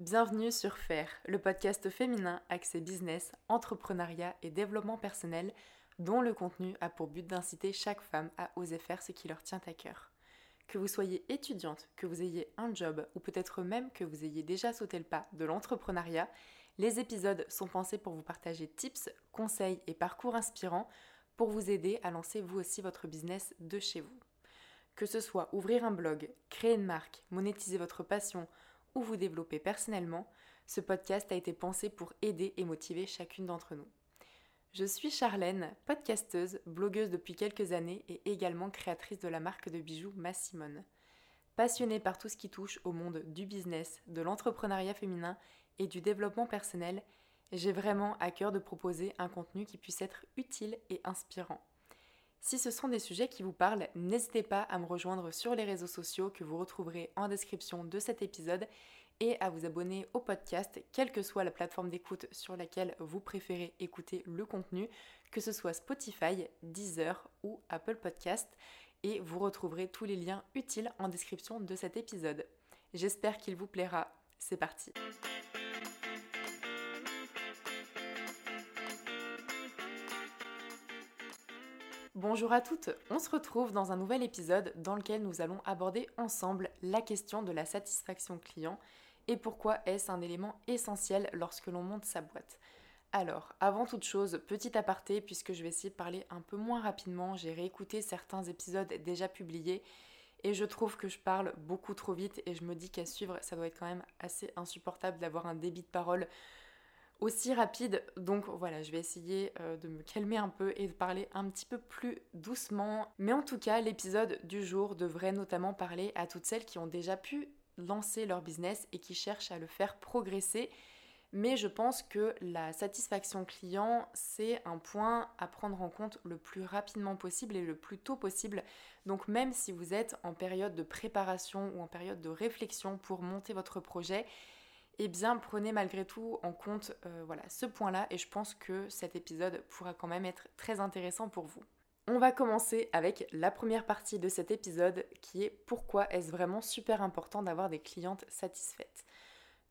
Bienvenue sur Faire, le podcast féminin axé business, entrepreneuriat et développement personnel, dont le contenu a pour but d'inciter chaque femme à oser faire ce qui leur tient à cœur. Que vous soyez étudiante, que vous ayez un job ou peut-être même que vous ayez déjà sauté le pas de l'entrepreneuriat, les épisodes sont pensés pour vous partager tips, conseils et parcours inspirants pour vous aider à lancer vous aussi votre business de chez vous. Que ce soit ouvrir un blog, créer une marque, monétiser votre passion, ou vous développer personnellement, ce podcast a été pensé pour aider et motiver chacune d'entre nous. Je suis Charlène, podcasteuse, blogueuse depuis quelques années et également créatrice de la marque de bijoux Massimone. Passionnée par tout ce qui touche au monde du business, de l'entrepreneuriat féminin et du développement personnel, j'ai vraiment à cœur de proposer un contenu qui puisse être utile et inspirant. Si ce sont des sujets qui vous parlent, n'hésitez pas à me rejoindre sur les réseaux sociaux que vous retrouverez en description de cet épisode et à vous abonner au podcast, quelle que soit la plateforme d'écoute sur laquelle vous préférez écouter le contenu, que ce soit Spotify, Deezer ou Apple Podcast. Et vous retrouverez tous les liens utiles en description de cet épisode. J'espère qu'il vous plaira. C'est parti. Bonjour à toutes, on se retrouve dans un nouvel épisode dans lequel nous allons aborder ensemble la question de la satisfaction client et pourquoi est-ce un élément essentiel lorsque l'on monte sa boîte. Alors, avant toute chose, petit aparté, puisque je vais essayer de parler un peu moins rapidement, j'ai réécouté certains épisodes déjà publiés et je trouve que je parle beaucoup trop vite et je me dis qu'à suivre, ça doit être quand même assez insupportable d'avoir un débit de parole aussi rapide. Donc voilà, je vais essayer euh, de me calmer un peu et de parler un petit peu plus doucement. Mais en tout cas, l'épisode du jour devrait notamment parler à toutes celles qui ont déjà pu lancer leur business et qui cherchent à le faire progresser. Mais je pense que la satisfaction client, c'est un point à prendre en compte le plus rapidement possible et le plus tôt possible. Donc même si vous êtes en période de préparation ou en période de réflexion pour monter votre projet, eh bien prenez malgré tout en compte euh, voilà, ce point-là et je pense que cet épisode pourra quand même être très intéressant pour vous. On va commencer avec la première partie de cet épisode qui est pourquoi est-ce vraiment super important d'avoir des clientes satisfaites?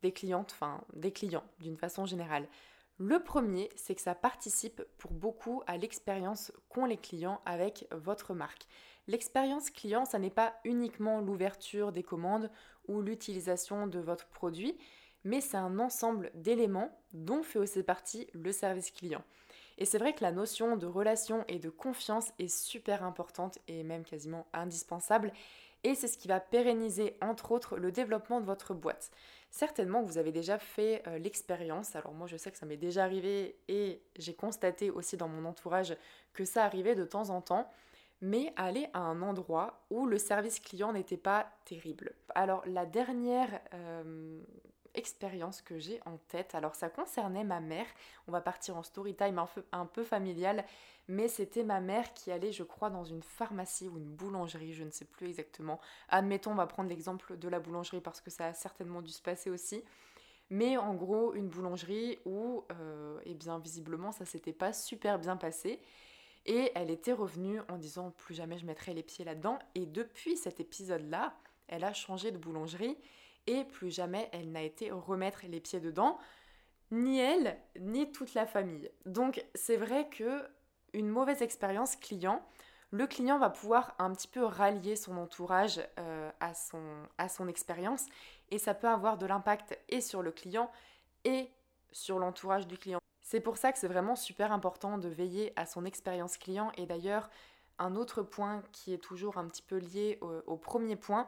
Des clientes, enfin des clients d'une façon générale. Le premier, c'est que ça participe pour beaucoup à l'expérience qu'ont les clients avec votre marque. L'expérience client, ça n'est pas uniquement l'ouverture des commandes ou l'utilisation de votre produit, mais c'est un ensemble d'éléments dont fait aussi partie le service client. Et c'est vrai que la notion de relation et de confiance est super importante et même quasiment indispensable. Et c'est ce qui va pérenniser entre autres le développement de votre boîte. Certainement vous avez déjà fait euh, l'expérience, alors moi je sais que ça m'est déjà arrivé et j'ai constaté aussi dans mon entourage que ça arrivait de temps en temps, mais aller à un endroit où le service client n'était pas terrible. Alors la dernière euh, expérience que j'ai en tête. Alors ça concernait ma mère. On va partir en story time un peu, familial, mais c'était ma mère qui allait, je crois, dans une pharmacie ou une boulangerie, je ne sais plus exactement. Admettons, on va prendre l'exemple de la boulangerie parce que ça a certainement dû se passer aussi. Mais en gros, une boulangerie où, euh, eh bien, visiblement, ça s'était pas super bien passé. Et elle était revenue en disant plus jamais je mettrai les pieds là-dedans. Et depuis cet épisode-là, elle a changé de boulangerie et plus jamais elle n'a été remettre les pieds dedans, ni elle, ni toute la famille. Donc c'est vrai que une mauvaise expérience client, le client va pouvoir un petit peu rallier son entourage euh, à son, à son expérience et ça peut avoir de l'impact et sur le client et sur l'entourage du client. C'est pour ça que c'est vraiment super important de veiller à son expérience client et d'ailleurs un autre point qui est toujours un petit peu lié au premier point,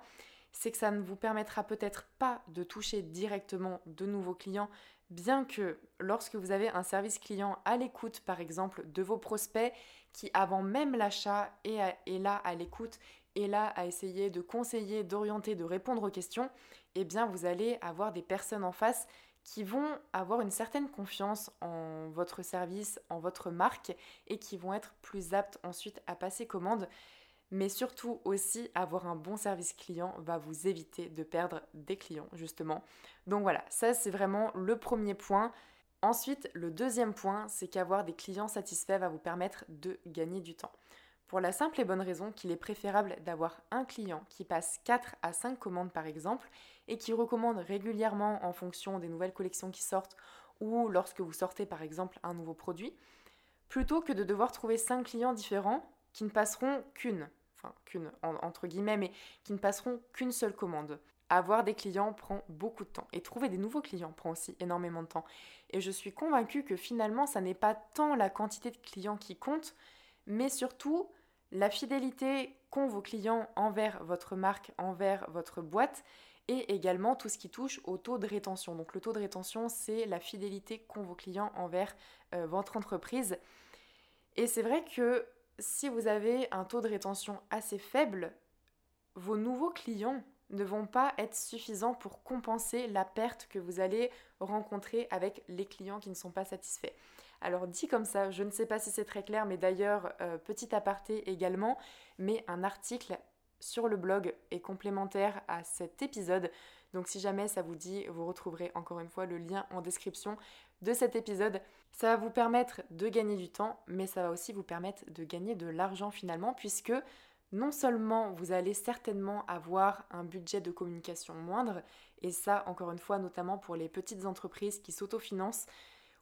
c'est que ça ne vous permettra peut-être pas de toucher directement de nouveaux clients, bien que lorsque vous avez un service client à l'écoute, par exemple, de vos prospects, qui avant même l'achat est, là à l'écoute, est là à essayer de conseiller, d'orienter, de répondre aux questions, eh bien vous allez avoir des personnes en face qui vont avoir une certaine confiance en votre service, en votre marque, et qui vont être plus aptes ensuite à passer commande mais surtout aussi avoir un bon service client va vous éviter de perdre des clients justement. Donc voilà, ça c'est vraiment le premier point. Ensuite, le deuxième point, c'est qu'avoir des clients satisfaits va vous permettre de gagner du temps. Pour la simple et bonne raison qu'il est préférable d'avoir un client qui passe 4 à 5 commandes par exemple et qui recommande régulièrement en fonction des nouvelles collections qui sortent ou lorsque vous sortez par exemple un nouveau produit, plutôt que de devoir trouver 5 clients différents qui ne passeront qu'une, enfin qu'une entre guillemets, mais qui ne passeront qu'une seule commande. Avoir des clients prend beaucoup de temps et trouver des nouveaux clients prend aussi énormément de temps. Et je suis convaincue que finalement, ça n'est pas tant la quantité de clients qui compte, mais surtout la fidélité qu'ont vos clients envers votre marque, envers votre boîte et également tout ce qui touche au taux de rétention. Donc le taux de rétention, c'est la fidélité qu'ont vos clients envers euh, votre entreprise. Et c'est vrai que si vous avez un taux de rétention assez faible, vos nouveaux clients ne vont pas être suffisants pour compenser la perte que vous allez rencontrer avec les clients qui ne sont pas satisfaits. Alors dit comme ça, je ne sais pas si c'est très clair, mais d'ailleurs, euh, petit aparté également, mais un article sur le blog est complémentaire à cet épisode. Donc si jamais ça vous dit, vous retrouverez encore une fois le lien en description de cet épisode. Ça va vous permettre de gagner du temps, mais ça va aussi vous permettre de gagner de l'argent finalement, puisque non seulement vous allez certainement avoir un budget de communication moindre, et ça encore une fois notamment pour les petites entreprises qui s'autofinancent,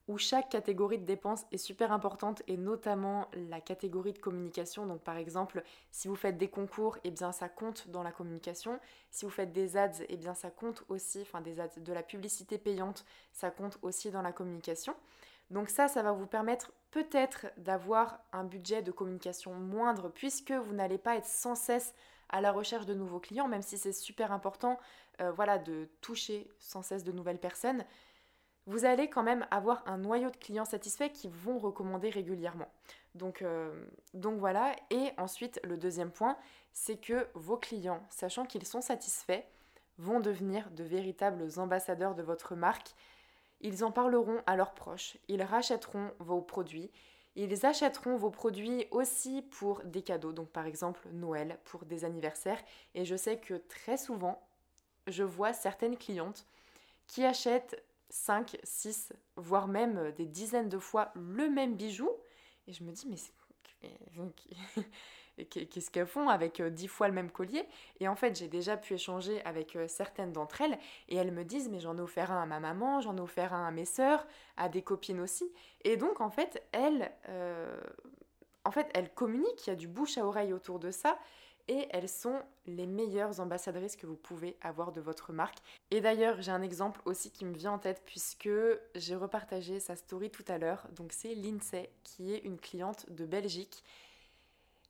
où chaque catégorie de dépenses est super importante et notamment la catégorie de communication. Donc par exemple, si vous faites des concours, et eh bien ça compte dans la communication. Si vous faites des ads, et eh bien ça compte aussi, enfin des ads, de la publicité payante, ça compte aussi dans la communication. Donc ça, ça va vous permettre peut-être d'avoir un budget de communication moindre puisque vous n'allez pas être sans cesse à la recherche de nouveaux clients, même si c'est super important euh, voilà, de toucher sans cesse de nouvelles personnes. Vous allez quand même avoir un noyau de clients satisfaits qui vont recommander régulièrement. Donc, euh, donc voilà. Et ensuite, le deuxième point, c'est que vos clients, sachant qu'ils sont satisfaits, vont devenir de véritables ambassadeurs de votre marque ils en parleront à leurs proches, ils rachèteront vos produits, ils achèteront vos produits aussi pour des cadeaux, donc par exemple Noël, pour des anniversaires. Et je sais que très souvent, je vois certaines clientes qui achètent 5, 6, voire même des dizaines de fois le même bijou. Et je me dis, mais qu'est-ce qu'elles font avec euh, dix fois le même collier? Et en fait, j'ai déjà pu échanger avec euh, certaines d'entre elles et elles me disent mais j'en ai offert un à ma maman, j'en ai offert un à mes sœurs, à des copines aussi. Et donc en fait, elles, euh, en fait, elles communiquent, il y a du bouche à oreille autour de ça et elles sont les meilleures ambassadrices que vous pouvez avoir de votre marque. Et d'ailleurs, j'ai un exemple aussi qui me vient en tête puisque j'ai repartagé sa story tout à l'heure. Donc c'est Lindsay qui est une cliente de Belgique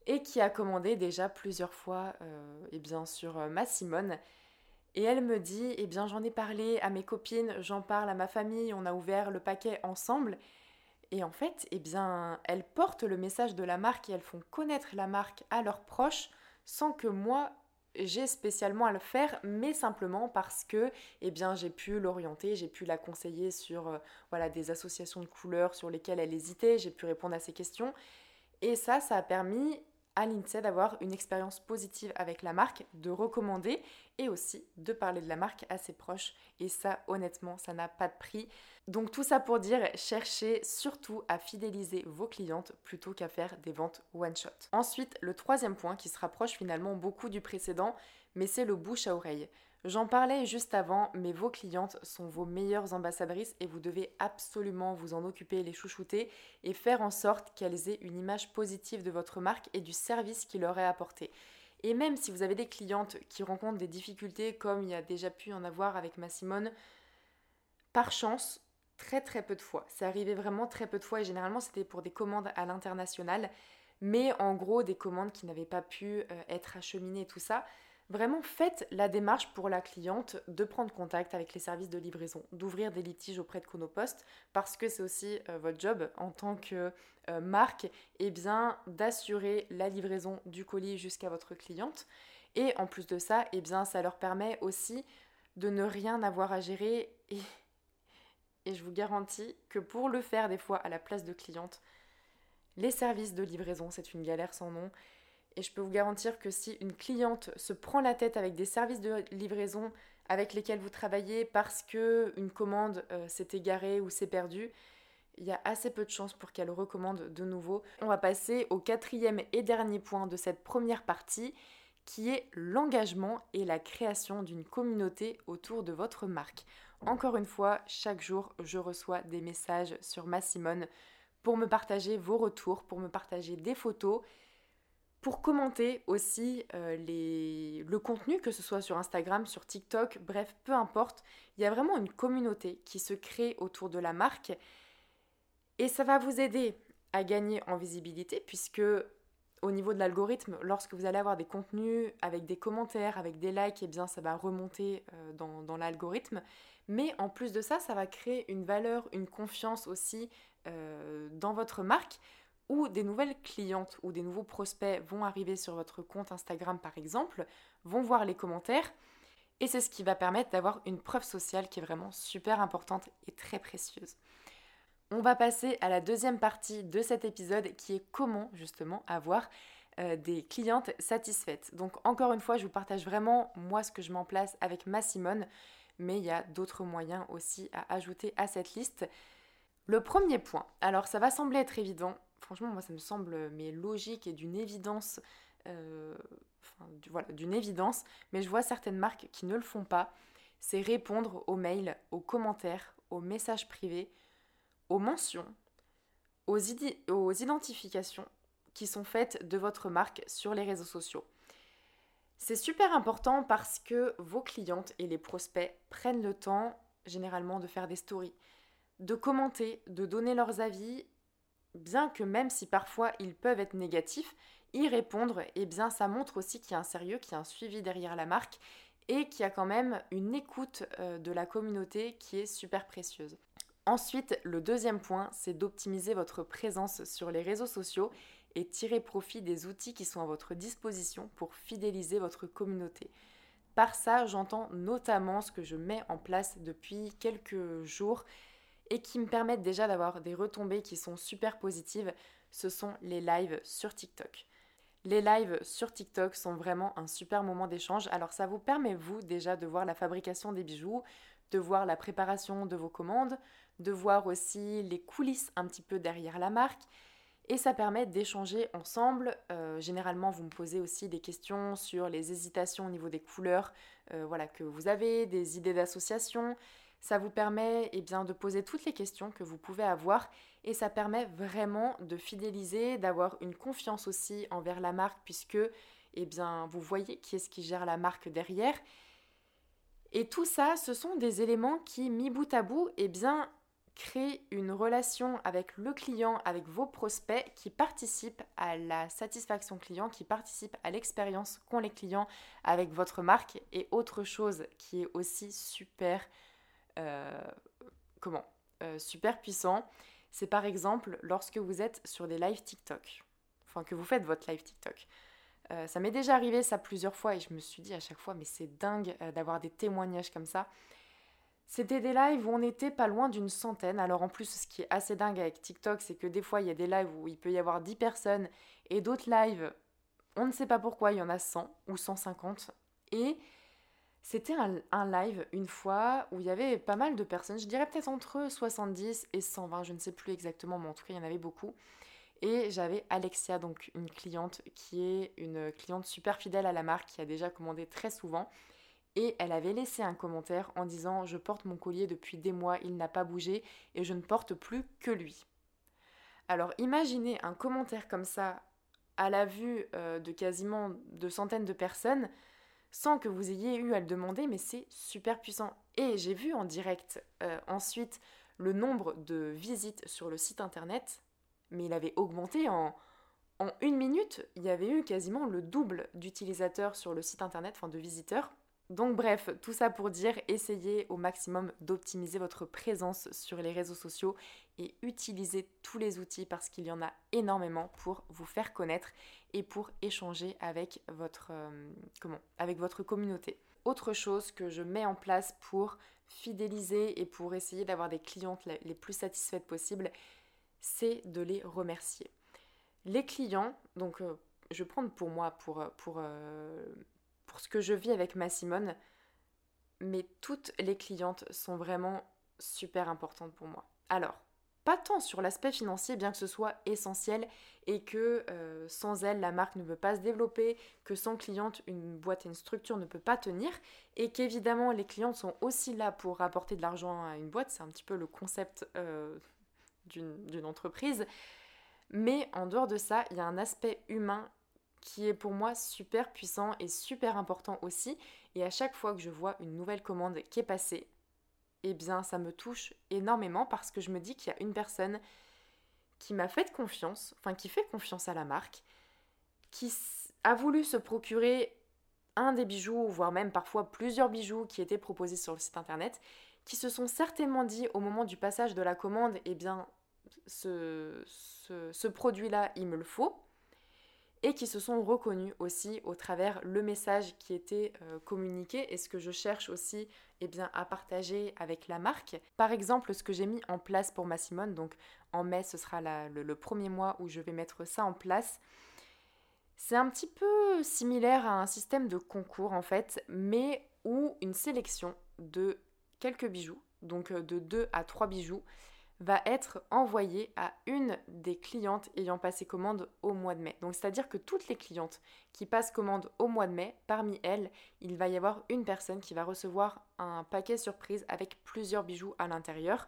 et qui a commandé déjà plusieurs fois euh, eh bien, sur euh, ma Simone. Et elle me dit, eh bien j'en ai parlé à mes copines, j'en parle à ma famille, on a ouvert le paquet ensemble. Et en fait, eh bien, elles portent le message de la marque et elles font connaître la marque à leurs proches sans que moi j'ai spécialement à le faire, mais simplement parce que eh bien, j'ai pu l'orienter, j'ai pu la conseiller sur euh, voilà, des associations de couleurs sur lesquelles elle hésitait, j'ai pu répondre à ses questions. Et ça, ça a permis à l'INSEE d'avoir une expérience positive avec la marque, de recommander et aussi de parler de la marque à ses proches. Et ça, honnêtement, ça n'a pas de prix. Donc tout ça pour dire, cherchez surtout à fidéliser vos clientes plutôt qu'à faire des ventes one-shot. Ensuite, le troisième point qui se rapproche finalement beaucoup du précédent, mais c'est le bouche à oreille. J'en parlais juste avant, mais vos clientes sont vos meilleures ambassadrices et vous devez absolument vous en occuper, les chouchouter et faire en sorte qu'elles aient une image positive de votre marque et du service qui leur est apporté. Et même si vous avez des clientes qui rencontrent des difficultés comme il y a déjà pu en avoir avec ma Simone, par chance, très très peu de fois. C'est arrivé vraiment très peu de fois et généralement c'était pour des commandes à l'international, mais en gros des commandes qui n'avaient pas pu euh, être acheminées et tout ça. Vraiment, faites la démarche pour la cliente de prendre contact avec les services de livraison, d'ouvrir des litiges auprès de Chronopost, parce que c'est aussi euh, votre job en tant que euh, marque, eh bien d'assurer la livraison du colis jusqu'à votre cliente. Et en plus de ça, eh bien ça leur permet aussi de ne rien avoir à gérer. Et, et je vous garantis que pour le faire des fois à la place de cliente, les services de livraison, c'est une galère sans nom. Et je peux vous garantir que si une cliente se prend la tête avec des services de livraison avec lesquels vous travaillez parce que une commande euh, s'est égarée ou s'est perdue, il y a assez peu de chances pour qu'elle recommande de nouveau. On va passer au quatrième et dernier point de cette première partie qui est l'engagement et la création d'une communauté autour de votre marque. Encore une fois, chaque jour, je reçois des messages sur ma Simone pour me partager vos retours, pour me partager des photos, pour commenter aussi euh, le contenu, que ce soit sur Instagram, sur TikTok, bref, peu importe. Il y a vraiment une communauté qui se crée autour de la marque et ça va vous aider à gagner en visibilité puisque au niveau de l'algorithme, lorsque vous allez avoir des contenus avec des commentaires, avec des likes, eh bien ça va remonter euh, dans, l'algorithme. Mais en plus de ça, ça va créer une valeur, une confiance aussi euh, dans votre marque où des nouvelles clientes ou des nouveaux prospects vont arriver sur votre compte Instagram par exemple, vont voir les commentaires et c'est ce qui va permettre d'avoir une preuve sociale qui est vraiment super importante et très précieuse. On va passer à la deuxième partie de cet épisode qui est comment justement avoir euh, des clientes satisfaites. Donc encore une fois, je vous partage vraiment moi ce que je mets en place avec ma Simone, mais il y a d'autres moyens aussi à ajouter à cette liste. Le premier point, alors ça va sembler être évident, franchement moi ça me semble mais logique et d'une évidence, euh, voilà, d'une évidence, mais je vois certaines marques qui ne le font pas, c'est répondre aux mails, aux commentaires, aux messages privés, aux mentions, aux identifications qui sont faites de votre marque sur les réseaux sociaux. C'est super important parce que vos clientes et les prospects prennent le temps généralement de faire des stories, de commenter, de donner leurs avis, bien que même si parfois ils peuvent être négatifs, y répondre, eh bien ça montre aussi qu'il y a un sérieux, qu'il y a un suivi derrière la marque et qu'il y a quand même une écoute euh, de la communauté qui est super précieuse. Ensuite, le deuxième point, c'est d'optimiser votre présence sur les réseaux sociaux et tirer profit des outils qui sont à votre disposition pour fidéliser votre communauté. Par ça, j'entends notamment ce que je mets en place depuis quelques jours et qui me permettent déjà d'avoir des retombées qui sont super positives, ce sont les lives sur TikTok. Les lives sur TikTok sont vraiment un super moment d'échange. Alors ça vous permet, vous, déjà de voir la fabrication des bijoux, de voir la préparation de vos commandes, de voir aussi les coulisses un petit peu derrière la marque. Et ça permet d'échanger ensemble. Euh, généralement, vous me posez aussi des questions sur les hésitations au niveau des couleurs euh, voilà, que vous avez, des idées d'association. Ça vous permet eh bien, de poser toutes les questions que vous pouvez avoir et ça permet vraiment de fidéliser, d'avoir une confiance aussi envers la marque puisque eh bien, vous voyez qui est-ce qui gère la marque derrière. Et tout ça, ce sont des éléments qui, mis bout à bout, eh bien, créent une relation avec le client, avec vos prospects qui participent à la satisfaction client, qui participent à l'expérience qu'ont les clients avec votre marque. Et autre chose qui est aussi super, comment, euh, super puissant, c'est par exemple lorsque vous êtes sur des lives TikTok, enfin que vous faites votre live TikTok. Euh, ça m'est déjà arrivé ça plusieurs fois et je me suis dit à chaque fois mais c'est dingue euh, d'avoir des témoignages comme ça. C'était des lives où on était pas loin d'une centaine. Alors en plus ce qui est assez dingue avec TikTok c'est que des fois il y a des lives où il peut y avoir 10 personnes et d'autres lives on ne sait pas pourquoi il y en a 100 ou 150 et c'était un, live une fois où il y avait pas mal de personnes, je dirais peut-être entre 70 et 120, je ne sais plus exactement, mais en tout cas il y en avait beaucoup. Et j'avais Alexia, donc une cliente qui est une cliente super fidèle à la marque, qui a déjà commandé très souvent. Et elle avait laissé un commentaire en disant Je porte mon collier depuis des mois, il n'a pas bougé et je ne porte plus que lui. Alors imaginez un commentaire comme ça à la vue euh, de quasiment de centaines de personnes sans que vous ayez eu à le demander, mais c'est super puissant. Et j'ai vu en direct euh, ensuite le nombre de visites sur le site internet mais il avait augmenté en, en une minute, il y avait eu quasiment le double d'utilisateurs sur le site internet, enfin de visiteurs. Donc bref, tout ça pour dire, essayez au maximum d'optimiser votre présence sur les réseaux sociaux et utilisez tous les outils parce qu'il y en a énormément pour vous faire connaître et pour échanger avec votre, euh, comment, avec votre communauté. Autre chose que je mets en place pour fidéliser et pour essayer d'avoir des clientes les plus satisfaites possibles, c'est de les remercier. Les clients, donc euh, je prendre pour moi, pour, pour, euh, pour ce que je vis avec ma Simone, mais toutes les clientes sont vraiment super importantes pour moi. Alors, pas tant sur l'aspect financier, bien que ce soit essentiel et que euh, sans elle, la marque ne peut pas se développer, que sans cliente, une boîte et une structure ne peut pas tenir, et qu'évidemment, les clientes sont aussi là pour apporter de l'argent à une boîte, c'est un petit peu le concept euh, d'une entreprise. Mais en dehors de ça, il y a un aspect humain qui est pour moi super puissant et super important aussi. Et à chaque fois que je vois une nouvelle commande qui est passée, eh bien ça me touche énormément parce que je me dis qu'il y a une personne qui m'a fait confiance, enfin qui fait confiance à la marque, qui a voulu se procurer un des bijoux, voire même parfois plusieurs bijoux qui étaient proposés sur le site internet, qui se sont certainement dit au moment du passage de la commande, eh bien ce, ce produit-là, il me le faut et qui se sont reconnus aussi au travers le message qui était euh, communiqué et ce que je cherche aussi eh bien, à partager avec la marque. Par exemple, ce que j'ai mis en place pour ma Simone, donc en mai ce sera le, premier mois où je vais mettre ça en place. C'est un petit peu similaire à un système de concours en fait, mais où une sélection de quelques bijoux, donc euh, de 2 à 3 bijoux, va être envoyé à une des clientes ayant passé commande au mois de mai. Donc c'est-à-dire que toutes les clientes qui passent commande au mois de mai, parmi elles, il va y avoir une personne qui va recevoir un paquet surprise avec plusieurs bijoux à l'intérieur.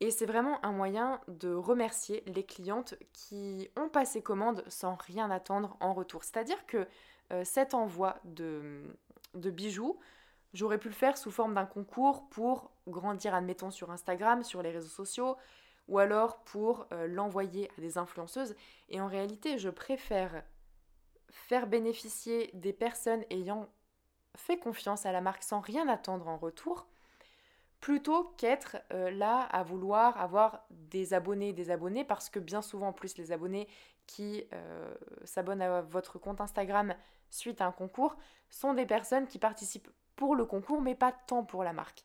Et c'est vraiment un moyen de remercier les clientes qui ont passé commande sans rien attendre en retour. C'est-à-dire que euh, cet envoi de, de bijoux, J'aurais pu le faire sous forme d'un concours pour grandir, admettons, sur Instagram, sur les réseaux sociaux, ou alors pour euh, l'envoyer à des influenceuses. Et en réalité, je préfère faire bénéficier des personnes ayant fait confiance à la marque sans rien attendre en retour, plutôt qu'être euh, là à vouloir avoir des abonnés des abonnés, parce que bien souvent, en plus, les abonnés qui euh, s'abonnent à votre compte Instagram suite à un concours sont des personnes qui participent pour le concours, mais pas tant pour la marque.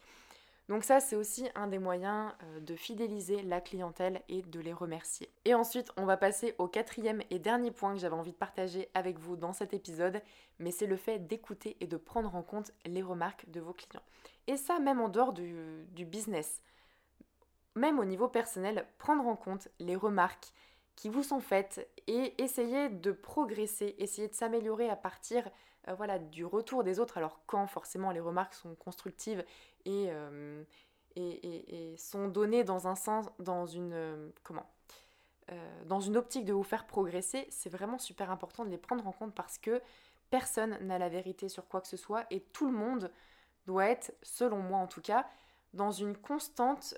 Donc ça, c'est aussi un des moyens euh, de fidéliser la clientèle et de les remercier. Et ensuite, on va passer au quatrième et dernier point que j'avais envie de partager avec vous dans cet épisode, mais c'est le fait d'écouter et de prendre en compte les remarques de vos clients. Et ça, même en dehors du, du business. Même au niveau personnel, prendre en compte les remarques qui vous sont faites et essayer de progresser, essayer de s'améliorer à partir euh, voilà, du retour des autres. Alors quand forcément les remarques sont constructives et, euh, sont données dans un sens, dans une euh, comment dans une optique de vous faire progresser, c'est vraiment super important de les prendre en compte parce que personne n'a la vérité sur quoi que ce soit et tout le monde doit être, selon moi en tout cas, dans une constante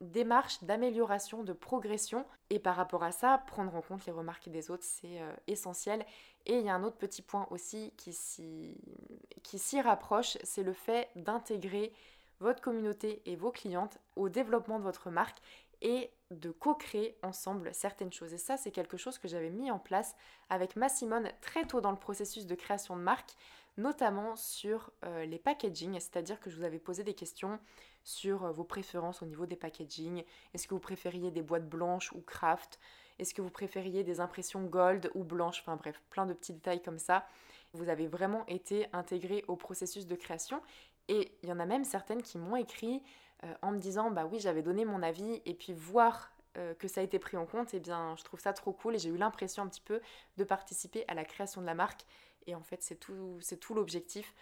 démarche d'amélioration, de progression. Et par rapport à ça, prendre en compte les remarques des autres, c'est essentiel. Et il y a un autre petit point aussi qui s'y rapproche, c'est le fait d'intégrer votre communauté et vos clientes au développement de votre marque et de co-créer ensemble certaines choses. Et ça, c'est quelque chose que j'avais mis en place avec ma Simone très tôt dans le processus de création de marque, notamment sur euh, les packaging, c'est-à-dire que je vous avais posé des questions sur euh, vos préférences au niveau des packaging. Est-ce que vous préfériez des boîtes blanches ou craft? Est-ce que vous préfériez des impressions gold ou blanches? Enfin bref, plein de petits détails comme ça. Vous avez vraiment été intégré au processus de création. Et il y en a même certaines qui m'ont écrit euh, en me disant bah oui j'avais donné mon avis et puis voir que ça a été pris en compte, et eh bien je trouve ça trop cool et j'ai eu l'impression un petit peu de participer à la création de la marque. Et en fait c'est tout, c'est tout l'objectif.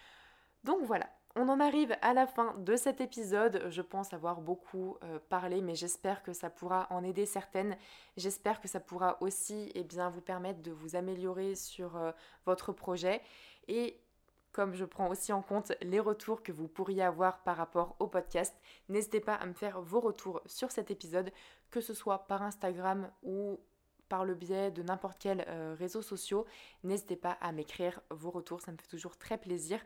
Donc voilà, on en arrive à la fin de cet épisode. Je pense avoir beaucoup euh, parlé, mais j'espère que ça pourra en aider certaines. J'espère que ça pourra aussi eh bien, vous permettre de vous améliorer sur euh, votre projet. Et comme je prends aussi en compte les retours que vous pourriez avoir par rapport au podcast, n'hésitez pas à me faire vos retours sur cet épisode, que ce soit par Instagram ou par le biais de n'importe quel euh, réseau social. N'hésitez pas à m'écrire vos retours, ça me fait toujours très plaisir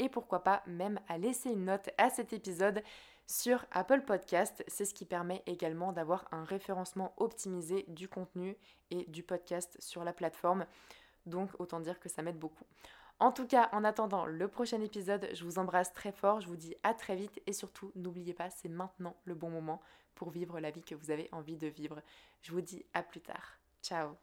et pourquoi pas même à laisser une note à cet épisode sur Apple Podcast. C'est ce qui permet également d'avoir un référencement optimisé du contenu et du podcast sur la plateforme. Donc autant dire que ça m'aide beaucoup. En tout cas, en attendant le prochain épisode, je vous embrasse très fort, je vous dis à très vite et surtout n'oubliez pas, c'est maintenant le bon moment pour vivre la vie que vous avez envie de vivre. Je vous dis à plus tard. Ciao